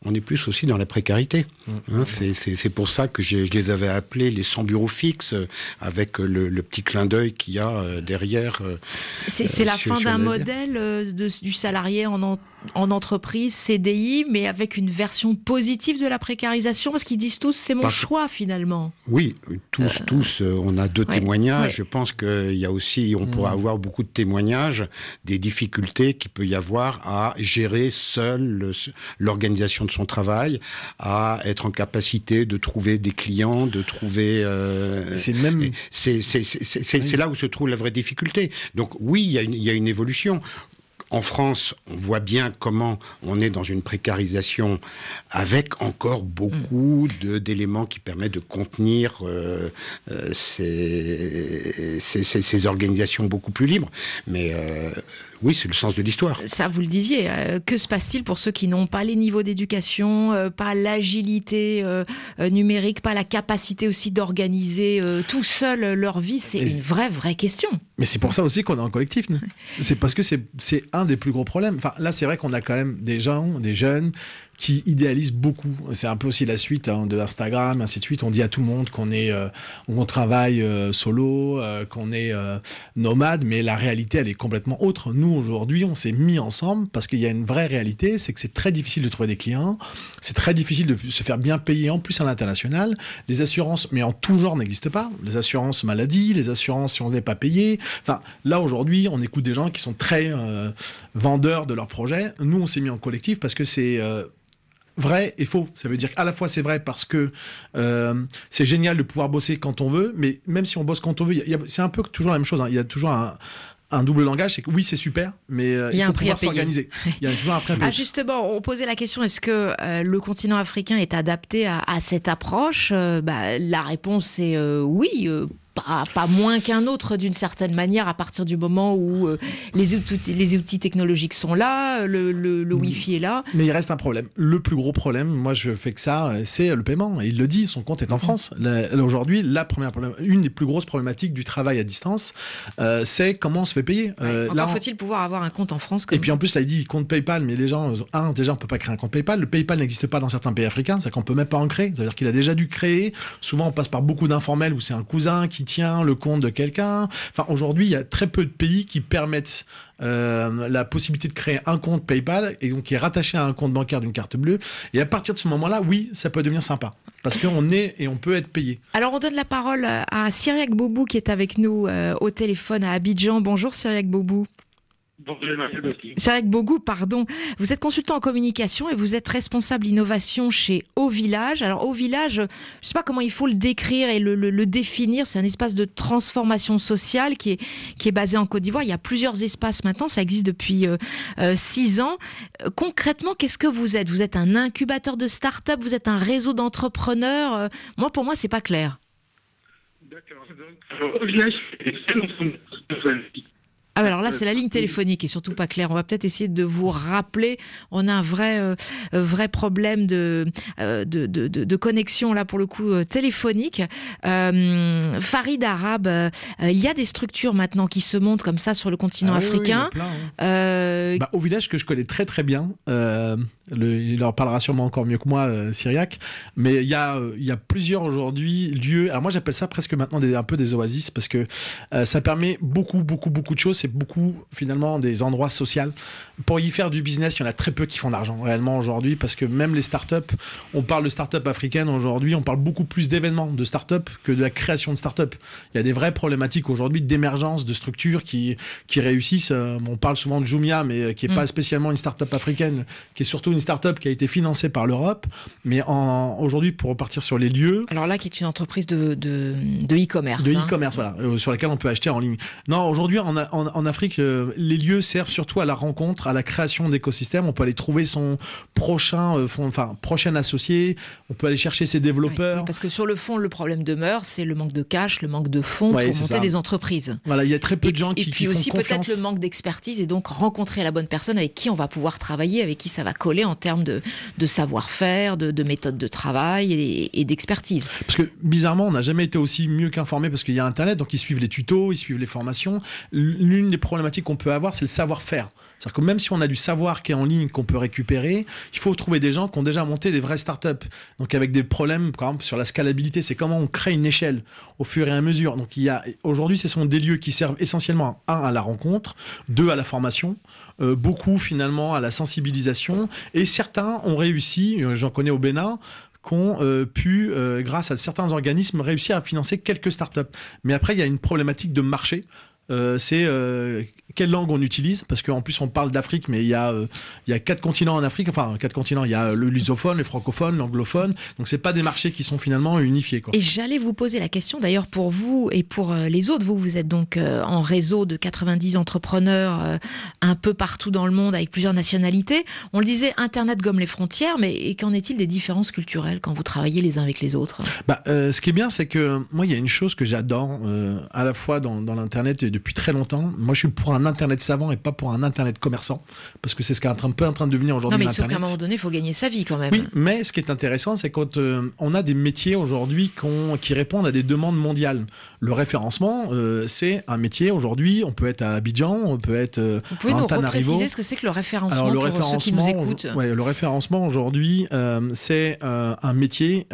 G: on est plus aussi dans la précarité. Mmh. Hein, c'est pour ça que je les avais appelés les sans bureaux fixes, avec le, petit clin d'œil qu'il y a euh, derrière. Euh,
B: c'est la fin d'un modèle euh, du salarié en, en entreprise, CDI, mais avec une version positive de la précarisation, parce qu'ils disent tous c'est mon choix finalement.
G: Oui, tous, tous, on a deux témoignages. Je pense qu'il y a aussi, on pourrait mmh. avoir beaucoup de témoignages des difficultés qu'il peut y avoir à gérer seul l'organisation de son travail, à être en capacité de trouver des clients, de trouver. Euh, c'est même. C'est là où se trouve la vraie difficulté. Donc oui, il y, y a une évolution en France, on voit bien comment on est dans une précarisation avec encore beaucoup mm. d'éléments qui permettent de contenir euh, euh, ces, organisations beaucoup plus libres. Mais euh, oui, c'est le sens de l'histoire.
B: Ça, vous le disiez. que se passe-t-il pour ceux qui n'ont pas les niveaux d'éducation, pas l'agilité numérique, pas la capacité aussi d'organiser tout seul leur vie? C'est une vraie, vraie question.
H: Mais c'est pour ça aussi qu'on est en collectif, C'est parce que c'est un des plus gros problèmes. Enfin, là, c'est vrai qu'on a quand même des gens, des jeunes qui idéalise beaucoup. C'est un peu aussi la suite hein, de Instagram, ainsi de suite. On dit à tout le monde qu'on est, euh, on travaille euh, solo, euh, qu'on est nomade, mais la réalité, elle est complètement autre. Nous, aujourd'hui, on s'est mis ensemble parce qu'il y a une vraie réalité, c'est que c'est très difficile de trouver des clients, c'est très difficile de se faire bien payer en plus à l'international. Les assurances, mais en tout genre, n'existent pas. Les assurances maladie, les assurances si on n'est pas payé. Enfin, là, aujourd'hui, on écoute des gens qui sont très vendeurs de leurs projets. Nous, on s'est mis en collectif parce que c'est vrai et faux. Ça veut dire qu'à la fois c'est vrai parce que euh, c'est génial de pouvoir bosser quand on veut, mais même si on bosse quand on veut, c'est un peu toujours la même chose. Hein. Il y a toujours un, double langage, c'est que oui, c'est super, mais euh, il, y a faut un pouvoir s'organiser.
B: Il y a toujours un prix à (laughs) payer. Ah, justement, on posait la question est-ce que euh, le continent africain est adapté à, cette approche? Bah, La réponse est oui pas, moins qu'un autre d'une certaine manière à partir du moment où euh, les, outils, les outils technologiques sont là, le, le, mm. Wi-Fi est là.
H: Mais il reste un problème. Le plus gros problème, moi je fais que ça, c'est le paiement. il le dit, son compte est en mm. France. Aujourd'hui, la première une des plus grosses problématiques du travail à distance, euh, c'est comment on se fait payer.
B: Euh, encore faut-il pouvoir avoir un compte en France.
H: Et puis en plus, là, il dit compte PayPal, mais les gens, un, déjà, on peut pas créer un compte PayPal. Le PayPal n'existe pas dans certains pays africains, c'est qu'on peut même pas en créer. C'est-à-dire qu'il a déjà dû créer. Souvent, on passe par beaucoup d'informels où c'est un cousin qui tient le compte de quelqu'un. Enfin, aujourd'hui, il y a très peu de pays qui permettent euh, la possibilité de créer un compte PayPal et donc qui est rattaché à un compte bancaire d'une carte bleue. Et à partir de ce moment-là, oui, ça peut devenir sympa parce qu'on est et on peut être payé.
B: Alors on donne la parole à Cyriac Bobou qui est avec nous euh, au téléphone à Abidjan. Bonjour Cyriac Bobou. C'est avec Bogou, pardon. Vous êtes consultant en communication et vous êtes responsable innovation chez Au Village. Alors Au Village, je ne sais pas comment il faut le décrire et le, définir. C'est un espace de transformation sociale qui est, qui est basé en Côte d'Ivoire. Il y a plusieurs espaces maintenant, ça existe depuis euh, euh, six ans. Euh, concrètement, qu'est-ce que vous êtes? Vous êtes un incubateur de start-up? Vous êtes un réseau d'entrepreneurs? Moi, pour moi, c'est pas clair. D'accord. Au Village, ah alors là, c'est la ligne téléphonique et surtout pas claire. On va peut-être essayer de vous rappeler. On a un vrai, euh, vrai problème de, euh, de, de, de, connexion là pour le coup euh, téléphonique. Farid Arabe, il y a des structures maintenant qui se montent comme ça sur le continent ah africain.
H: Hein. Bah, au village que je connais très très bien, il leur parlera sûrement encore mieux que moi, euh, Syriac. Mais il y a, il y a plusieurs aujourd'hui lieux. Alors moi j'appelle ça presque maintenant des, un peu des oasis parce que ça permet beaucoup beaucoup beaucoup de choses c'est beaucoup finalement des endroits sociaux. Pour y faire du business, il y en a très peu qui font d'argent réellement aujourd'hui parce que même les startups, on parle de startups africaines aujourd'hui, on parle beaucoup plus d'événements de startups que de la création de startups. Il y a des vraies problématiques aujourd'hui d'émergence de structures qui, qui réussissent. Euh, on parle souvent de Jumia, mais euh, qui n'est pas mm. spécialement une startup africaine, qui est surtout une startup qui a été financée par l'Europe. Mais aujourd'hui, pour repartir sur les lieux.
B: Alors là, qui est une entreprise de e-commerce.
H: De hein. e-commerce, voilà, euh, sur laquelle on peut acheter en ligne. Non, aujourd'hui, en, en, Afrique, les lieux servent surtout à la rencontre, à la création d'écosystèmes. On peut aller trouver son prochain, enfin, prochain associé. On peut aller chercher ses développeurs.
B: parce que sur le fond, le problème demeure, c'est le manque de cash, le manque de fonds pour monter des entreprises.
H: Voilà, il y a très peu de gens qui,
B: et puis aussi peut-être le manque d'expertise et donc rencontrer la bonne personne avec qui on va pouvoir travailler, avec qui ça va coller en termes de, de savoir-faire, de, de méthode de travail et, et d'expertise.
H: Parce que bizarrement, on n'a jamais été aussi mieux qu'informé parce qu'il y a Internet, donc ils suivent les tutos, ils suivent les formations. L'une des problématiques qu'on peut avoir, c'est le savoir-faire. C'est-à-dire que même si on a du savoir qui est en ligne qu'on peut récupérer, il faut trouver des gens qui ont déjà monté des vraies startups. Donc avec des problèmes, par exemple, sur la scalabilité, c'est comment on crée une échelle au fur et à mesure. Donc il y a aujourd'hui, ce sont des lieux qui servent essentiellement un à la rencontre, deux à la formation, euh, beaucoup finalement à la sensibilisation, et certains ont réussi. Euh, j'en connais au Bénin ont euh, pu, grâce à certains organismes, réussir à financer quelques startups. Mais après, il y a une problématique de marché. C'est quelle langue on utilise, parce qu'en plus on parle d'Afrique, mais il y, a, euh, il y a quatre continents en Afrique, enfin quatre continents, il y a le lusophone, le francophone, l'anglophone, donc c'est pas des marchés qui sont finalement unifiés. Quoi.
B: Et j'allais vous poser la question d'ailleurs pour vous et pour euh, les autres, vous vous êtes donc euh, en réseau de 90 entrepreneurs un peu partout dans le monde avec plusieurs nationalités. On le disait, Internet gomme les frontières, mais qu'en est-il des différences culturelles quand vous travaillez les uns avec les autres?
H: Bah, Ce qui est bien, c'est que moi il y a une chose que j'adore à la fois dans, dans l'Internet et depuis très longtemps, moi je suis pour un internet savant et pas pour un internet commerçant, parce que c'est ce qui est un peu en train de devenir aujourd'hui.
B: Non, mais sauf qu'à un moment donné, il faut gagner sa vie quand même.
H: Oui, mais ce qui est intéressant, c'est quand euh, on a des métiers aujourd'hui qui répondent à des demandes mondiales. Le référencement, euh, c'est un métier aujourd'hui. On peut être à Abidjan, on peut être. Euh,
B: Vous pouvez nous repréciser ce que c'est que le référencement le pour référencement, ceux qui nous écoutent.
H: Ouais, le référencement aujourd'hui, c'est un métier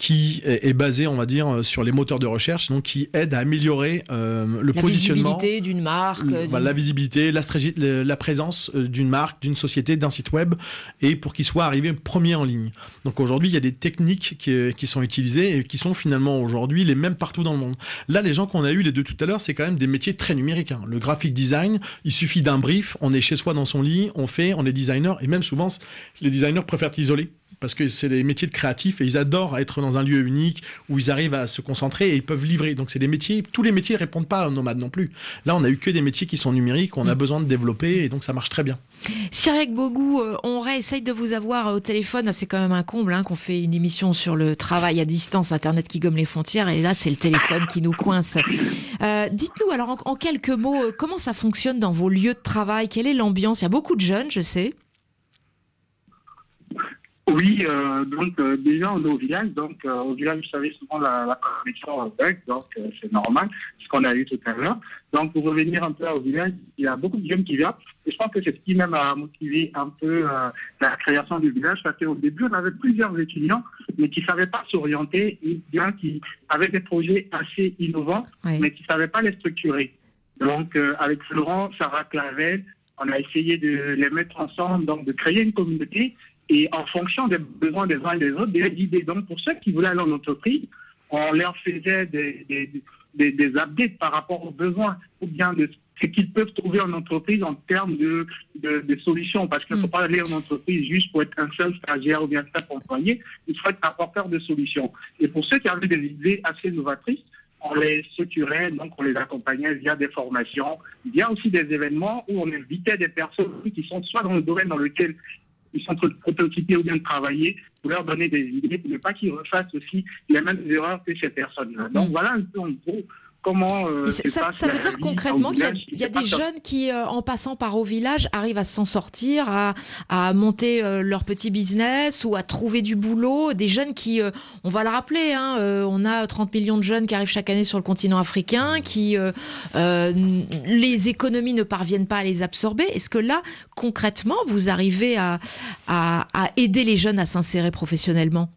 H: qui est basé, on va dire, sur les moteurs de recherche, donc qui aide à améliorer euh, le positionnement.
B: La visibilité d'une marque. La
H: visibilité, la, la présence euh, d'une marque, d'une société, d'un site web, et pour qu'il soit arrivé premier en ligne. Donc aujourd'hui, il y a des techniques qui, euh, qui, sont utilisées et qui sont finalement aujourd'hui les mêmes partout dans le monde. Là, les gens qu'on a eu les deux tout à l'heure, c'est quand même des métiers très numériques. Hein. Le graphic design, il suffit d'un brief, on est chez soi dans son lit, on fait, on est designer, et même souvent, les designers préfèrent isoler parce que c'est les métiers de créatifs et ils adorent être dans un lieu unique où ils arrivent à se concentrer et ils peuvent livrer. Donc c'est des métiers, tous les métiers ne répondent pas aux nomades non plus. Là, on a eu que des métiers qui sont numériques, on a mm. besoin de développer et donc ça marche très bien.
B: Cyril Bogou, euh, on réessaye de vous avoir au téléphone. C'est quand même un comble hein, qu'on fait une émission sur le travail à distance, Internet qui gomme les frontières. Et là, c'est le téléphone qui nous coince. Euh, dites-nous alors en, quelques mots, euh, comment ça fonctionne dans vos lieux de travail? Quelle est l'ambiance? Il y a beaucoup de jeunes, je sais.
L: Oui, euh, donc euh, déjà on est au village, donc euh, au village, vous savez, souvent la, la connexion bug, donc c'est normal, ce qu'on a eu tout à l'heure. Donc pour revenir un peu au village, il y a beaucoup de jeunes qui viennent, et je pense que c'est ce qui même a motivé un peu la création du village, parce qu'au début on avait plusieurs étudiants, mais qui ne savaient pas s'orienter, et bien qui avaient des projets assez innovants, mais qui ne savaient pas les structurer. Donc avec Florent, Sarah Clavel, on a essayé de les mettre ensemble, donc de créer une communauté et en fonction des besoins des uns et des autres, des idées. Donc, pour ceux qui voulaient aller en entreprise, on leur faisait des, des, des, updates par rapport aux besoins ou bien de ce qu'ils peuvent trouver en entreprise en termes de, de, solutions. Parce qu'il ne faut mm. pas aller en entreprise juste pour être un seul stagiaire ou bien un seul employé. Il faut être apporteur de solutions. Et pour ceux qui avaient des idées assez novatrices, on les structurait, donc on les accompagnait via des formations, via aussi des événements où on invitait des personnes qui sont soit dans le domaine dans lequel ils sont en train de prototyper ou bien de travailler pour leur donner des idées pour ne pas qu'ils refassent aussi les mêmes erreurs que ces personnes-là. Donc mm. voilà un peu en gros comment
B: euh, ça, ça veut dire concrètement qu'il y a, des jeunes qui, euh, en passant par au village, arrivent à s'en sortir, à, à monter euh, leur petit business ou à trouver du boulot. Des jeunes qui, on va le rappeler, hein, on a 30 millions de jeunes qui arrivent chaque année sur le continent africain, qui les économies ne parviennent pas à les absorber. Est-ce que là, concrètement, vous arrivez à, à, à aider les jeunes à s'insérer professionnellement?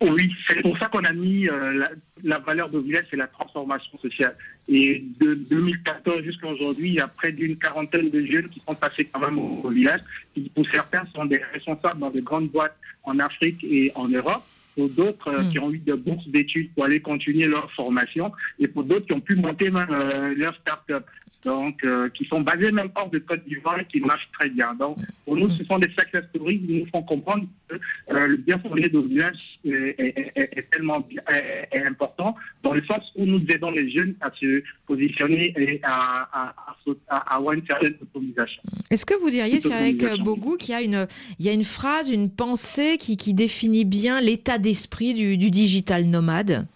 L: Oui, c'est pour ça qu'on a mis euh, la, valeur de village, c'est la transformation sociale. Et de 2014 jusqu'à aujourd'hui, il y a près d'une quarantaine de jeunes qui sont passés quand même au, village, qui pour certains sont des responsables dans de grandes boîtes en Afrique et en Europe pour d'autres euh, hmm. qui ont eu de bourses d'études pour aller continuer leur formation et pour d'autres qui ont pu monter même euh, leur start-up donc euh, qui sont basés même hors de Côte d'Ivoire et qui marchent très bien. Donc pour nous, ce sont des success stories qui nous font comprendre que euh, le bien fondé de village est, tellement est, important dans le sens où nous aidons les jeunes à se positionner et à, avoir une certaine autonomisation.
B: Est-ce que vous diriez, c'est avec Bogou, qu'il y a une, il y a une phrase, une pensée qui, qui définit bien l'état d'esprit du, du digital nomade?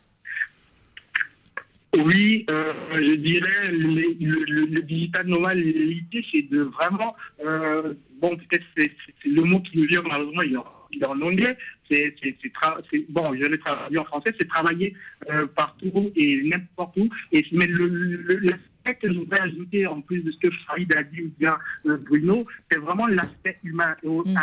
L: Oui, euh, je dirais le, le, le, digital nomade, l'idée c'est de vraiment, euh, bon peut-être c'est le mot qui nous vient malheureusement, il est en, anglais, c'est bon, je l'ai traduit en français, c'est travailler euh, partout et n'importe où, et mais le, le que je voudrais ajouter, en plus de ce que Farid a dit ou bien euh, Bruno, c'est vraiment l'aspect humain. Mm.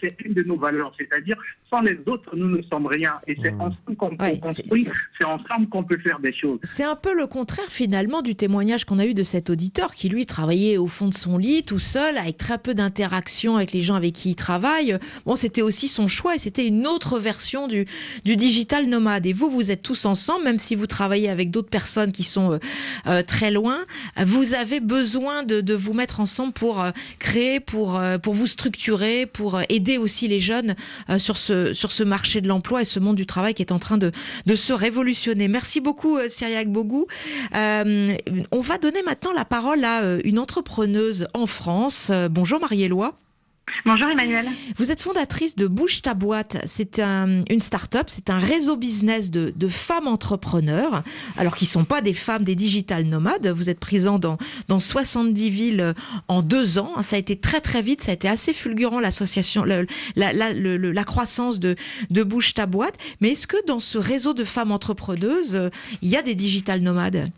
L: c'est une de nos valeurs, c'est-à-dire sans les autres, nous ne sommes rien. Et c'est mm. ensemble qu'on peut construire, c'est ensemble qu'on peut faire des choses.
B: C'est un peu le contraire finalement du témoignage qu'on a eu de cet auditeur qui lui travaillait au fond de son lit, tout seul, avec très peu d'interaction avec les gens avec qui il travaille. Bon, c'était aussi son choix et c'était une autre version du, du digital nomade. Et vous, vous êtes tous ensemble, même si vous travaillez avec d'autres personnes qui sont euh, euh, très loin vous avez besoin de, vous mettre ensemble pour euh, créer, pour, euh, pour vous structurer, pour euh, aider aussi les jeunes sur ce, marché de l'emploi et ce monde du travail qui est en train de, de se révolutionner. Merci beaucoup, Cyriac Bogou. on va donner maintenant la parole à une entrepreneuse en France. bonjour, Marie-Éloi.
M: Bonjour Emmanuel.
B: Vous êtes fondatrice de Bouge ta boîte. C'est un, une start-up, c'est un réseau business de, femmes entrepreneurs, alors qui sont pas des femmes, des digital nomades. Vous êtes présent dans, dans 70 villes en deux ans. Ça a été très très vite, ça a été assez fulgurant l'association, la, croissance de, de Bouge ta boîte. Mais est-ce que dans ce réseau de femmes entrepreneuses, il y a des digital nomades?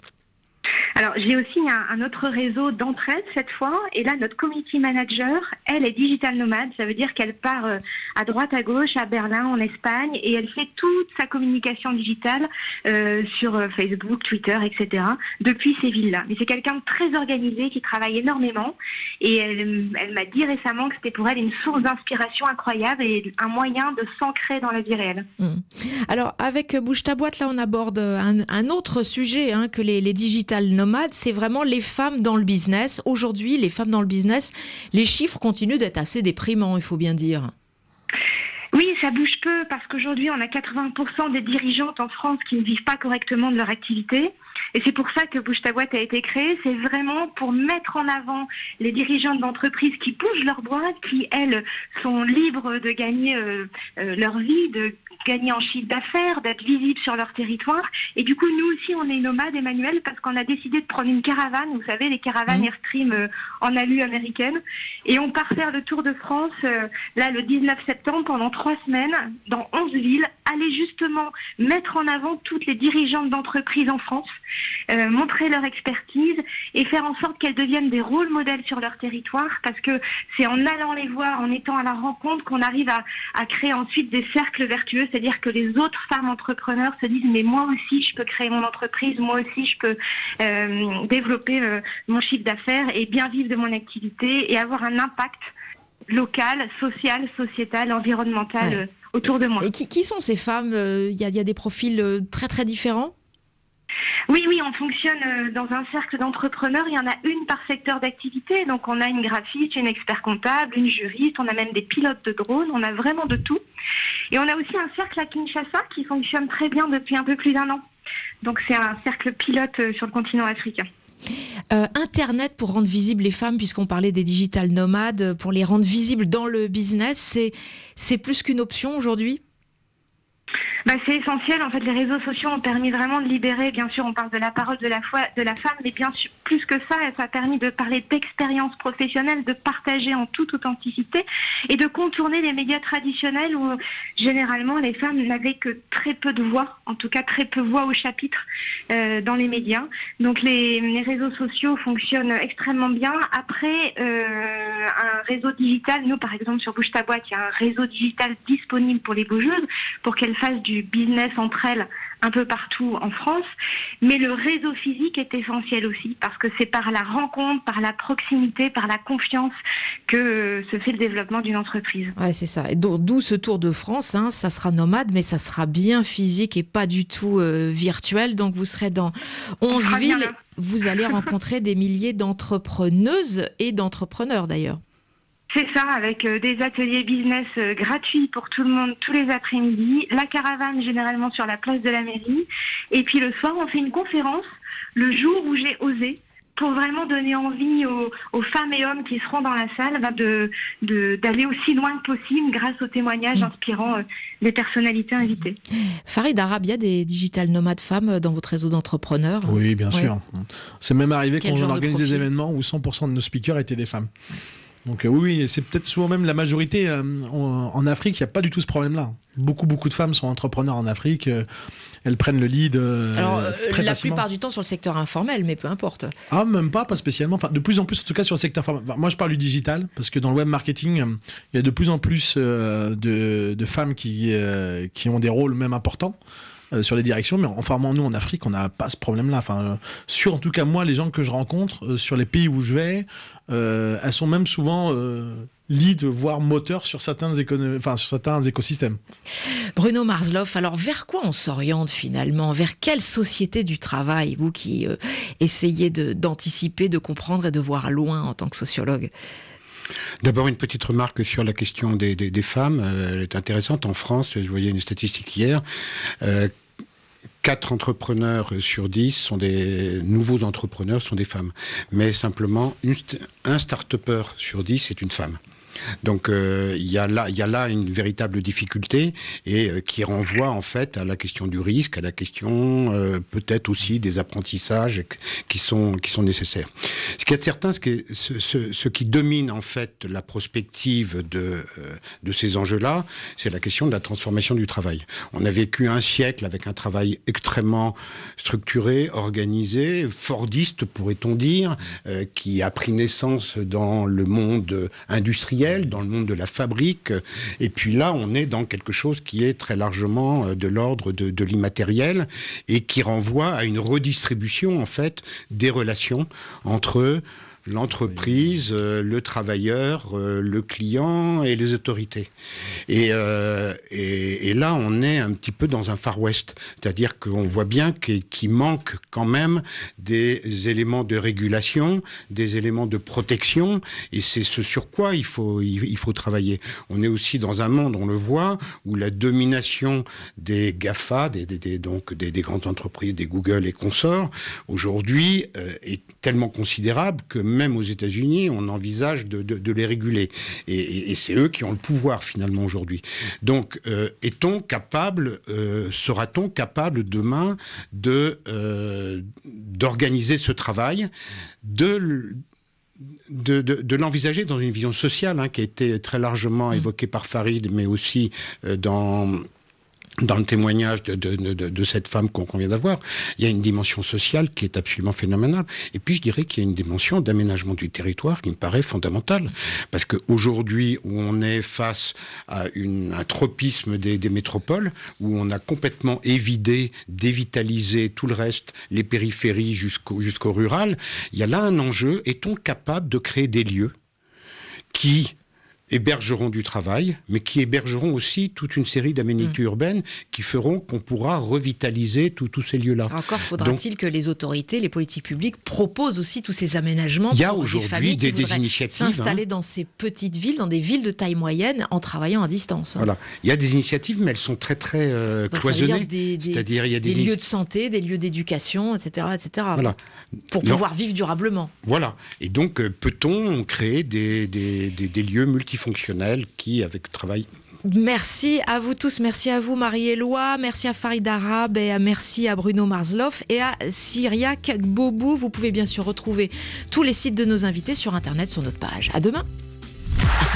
M: Alors, j'ai aussi un, autre réseau d'entraide cette fois. Et là, notre community manager, elle est digital nomade. Ça veut dire qu'elle part euh, à droite, à gauche, à Berlin, en Espagne, et elle fait toute sa communication digitale euh, sur euh, Facebook, Twitter, etc. depuis ces villes-là. Mais c'est quelqu'un de très organisé qui travaille énormément. Et elle, m'a dit récemment que c'était pour elle une source d'inspiration incroyable et un moyen de s'ancrer dans la vie réelle.
B: Mmh. Alors, avec Bouge ta boîte, là, on aborde un, autre sujet hein, que les, les digital nomades c'est vraiment les femmes dans le business. Aujourd'hui, les femmes dans le business, les chiffres continuent d'être assez déprimants, il faut bien dire.
M: Oui, ça bouge peu parce qu'aujourd'hui, on a 80% des dirigeantes en France qui ne vivent pas correctement de leur activité. Et c'est pour ça que Bouge ta boîte a été créé. C'est vraiment pour mettre en avant les dirigeantes d'entreprises qui bougent leur boîte, qui, elles, sont libres de gagner euh, euh, leur vie, de gagner en chiffre d'affaires, d'être visibles sur leur territoire. Et du coup, nous aussi, on est nomades, Emmanuel, parce qu'on a décidé de prendre une caravane, vous savez, les caravanes mmh. Airstream euh, en alu américaine. Et on part faire le tour de France, euh, là, le 19 septembre, pendant trois semaines, dans 11 villes, aller justement mettre en avant toutes les dirigeantes d'entreprises en France, euh, montrer leur expertise et faire en sorte qu'elles deviennent des rôles modèles sur leur territoire, parce que c'est en allant les voir, en étant à la rencontre, qu'on arrive à, à créer ensuite des cercles vertueux c'est-à-dire que les autres femmes entrepreneurs se disent mais moi aussi je peux créer mon entreprise, moi aussi je peux euh, développer euh, mon chiffre d'affaires et bien vivre de mon activité et avoir un impact local, social, sociétal, environnemental euh, autour de moi.
B: Et qui, sont ces femmes Il y, y, a des profils très très différents?
M: Oui, oui, on fonctionne euh, dans un cercle d'entrepreneurs. Il y en a une par secteur d'activité. Donc, on a une graphiste, une expert comptable, une juriste. On a même des pilotes de drones. On a vraiment de tout. Et on a aussi un cercle à Kinshasa qui fonctionne très bien depuis un peu plus d'un an. Donc, c'est un cercle pilote euh, sur le continent africain.
B: Euh, Internet pour rendre visibles les femmes, puisqu'on parlait des digital nomades, pour les rendre visibles dans le business, c'est plus qu'une option aujourd'hui?
M: Bah, c'est essentiel. En fait, les réseaux sociaux ont permis vraiment de libérer. Bien sûr, on parle de la parole de la, foi, de la femme, mais bien sûr, plus que ça, ça a permis de parler d'expérience professionnelle, de partager en toute authenticité et de contourner les médias traditionnels où généralement les femmes n'avaient que très peu de voix, en tout cas très peu voix au chapitre euh, dans les médias. Donc les, réseaux sociaux fonctionnent extrêmement bien. Après, euh, un réseau digital, nous par exemple sur Bouge ta boîte, il y a un réseau digital disponible pour les bougeuses pour qu'elles fassent du business entre elles un peu partout en France. Mais le réseau physique est essentiel aussi parce que c'est par la rencontre, par la proximité, par la confiance que se fait le développement d'une entreprise.
B: Ouais, c'est ça. Et D'où ce Tour de France. Hein, ça sera nomade, mais ça sera bien physique et pas du tout euh, virtuel. Donc vous serez dans 11
M: sera bien
B: villes. Vous allez rencontrer des milliers d'entrepreneuses et d'entrepreneurs d'ailleurs.
M: C'est ça, avec euh, des ateliers business euh, gratuits pour tout le monde tous les après-midi, la caravane généralement sur la place de la mairie, et puis le soir on fait une conférence le jour où j'ai osé pour vraiment donner envie aux, aux femmes et hommes qui seront dans la salle bah, de de- d'aller aussi loin que possible grâce aux témoignages inspirants euh, des personnalités invitées.
B: Farid Arab, il y a des digital nomades femmes dans votre réseau d'entrepreneurs?
H: Oui, bien
B: Ouais.
H: sûr. C'est même arrivé
B: Quel
H: quand on
B: genre de
H: organise des événements où 100% de nos speakers étaient des femmes. Donc euh, oui, c'est peut-être souvent même la majorité. euh, en, Afrique, il n'y a pas du tout ce problème-là. Beaucoup, beaucoup de femmes sont entrepreneurs en Afrique. euh, elles prennent le lead
B: Alors,
H: très
B: la
H: facilement.
B: plupart du temps sur le secteur informel, mais peu importe.
H: Ah, même pas, pas spécialement. Enfin, de plus en plus, en tout cas sur le secteur formel. Enfin, moi, je parle du digital parce que dans le web marketing, il y a de plus en plus de, de femmes qui, qui ont des rôles même importants. Euh, sur les directions, mais enfin moi, nous en Afrique, on n'a pas ce problème-là. Enfin, euh, sur en tout cas moi, les gens que je rencontre euh, sur les pays où je vais, euh, elles sont même souvent euh, lead, voire moteurs sur certains, enfin, sur certains écosystèmes.
B: Bruno Marsloff, alors vers quoi on s'oriente finalement? Vers quelle société du travail, vous qui euh, essayez de- d'anticiper, de comprendre et de voir loin en tant que sociologue?
G: D'abord, une petite remarque sur la question des, des- des femmes. Euh, elle est intéressante. En France, je voyais une statistique hier. Euh, 4 entrepreneurs sur 10 sont des nouveaux entrepreneurs, sont des femmes. Mais simplement, une un start-upper sur 10 est une femme. Donc euh, il y a là une véritable difficulté et euh, qui renvoie en fait à la question du risque, à la question euh, peut-être aussi des apprentissages qui sont nécessaires. Ce qui est certain, ce qui, domine en fait la prospective de de ces enjeux-là, c'est la question de la transformation du travail. On a vécu un siècle avec un travail extrêmement structuré, organisé, fordiste pourrait-on dire, qui a pris naissance dans le monde industriel, dans le monde de la fabrique. Et puis là, on est dans quelque chose qui est très largement euh, de l'ordre de, de l'immatériel et qui renvoie à une redistribution en fait des relations entre l'entreprise, euh, le travailleur, euh, le client et les autorités. Et, euh, et, et là, on est un petit peu dans un Far West, c'est-à-dire qu'on voit bien qu'il manque quand même des éléments de régulation, des éléments de protection, et c'est ce sur quoi il faut, il, faut travailler. On est aussi dans un monde, on le voit, où la domination des GAFA, des, donc des, des grandes entreprises, des Google et consorts, aujourd'hui est tellement considérable que même aux États-Unis, on envisage de, de- de les réguler. Et, et- et c'est eux qui ont le pouvoir finalement aujourd'hui. Donc, euh, est-on capable, euh, sera-t-on capable demain de euh, d'organiser ce travail, de de, de- de l'envisager dans une vision sociale hein, qui a été très largement évoquée par Farid, mais aussi dans dans le témoignage de, de, cette femme qu'on qu'on vient d'avoir, il y a une dimension sociale qui est absolument phénoménale. Et puis je dirais qu'il y a une dimension d'aménagement du territoire qui me paraît fondamentale. Parce qu'aujourd'hui, où on est face à une, un tropisme des, des métropoles, où on a complètement évidé, dévitalisé tout le reste, les périphéries jusqu'au jusqu'au rural, il y a là un enjeu. Est-on capable de créer des lieux qui hébergeront du travail, mais qui hébergeront aussi toute une série d'aménités urbaines qui feront qu'on pourra revitaliser tous ces lieux-là.
B: Encore faudra-t-il que les autorités, les politiques publiques proposent aussi tous ces aménagements
G: Il y a
B: pour des
G: aujourd'hui
B: familles
G: des- initiatives,
B: s'installer
G: hein.
B: dans ces petites villes, dans des villes de taille moyenne, en travaillant à distance. hein.
G: Voilà. Il y a des initiatives, mais elles sont très très euh,
B: Donc,
G: cloisonnées. C'est-à-dire, il y a des,
B: des lieux de santé, des lieux d'éducation, etc., etc.
G: Voilà.
B: Pour
G: Non.
B: pouvoir vivre durablement.
G: Voilà. Et donc, euh, peut-on créer des- des lieux multifonctionnels qui, avec le travail,
B: Merci à vous tous, merci à vous Marie-Éloi, merci à Farid Arab et merci à Bruno Marsloff et à Cyriac Bobou. Vous pouvez bien sûr retrouver tous les sites de nos invités sur internet sur notre page. À demain.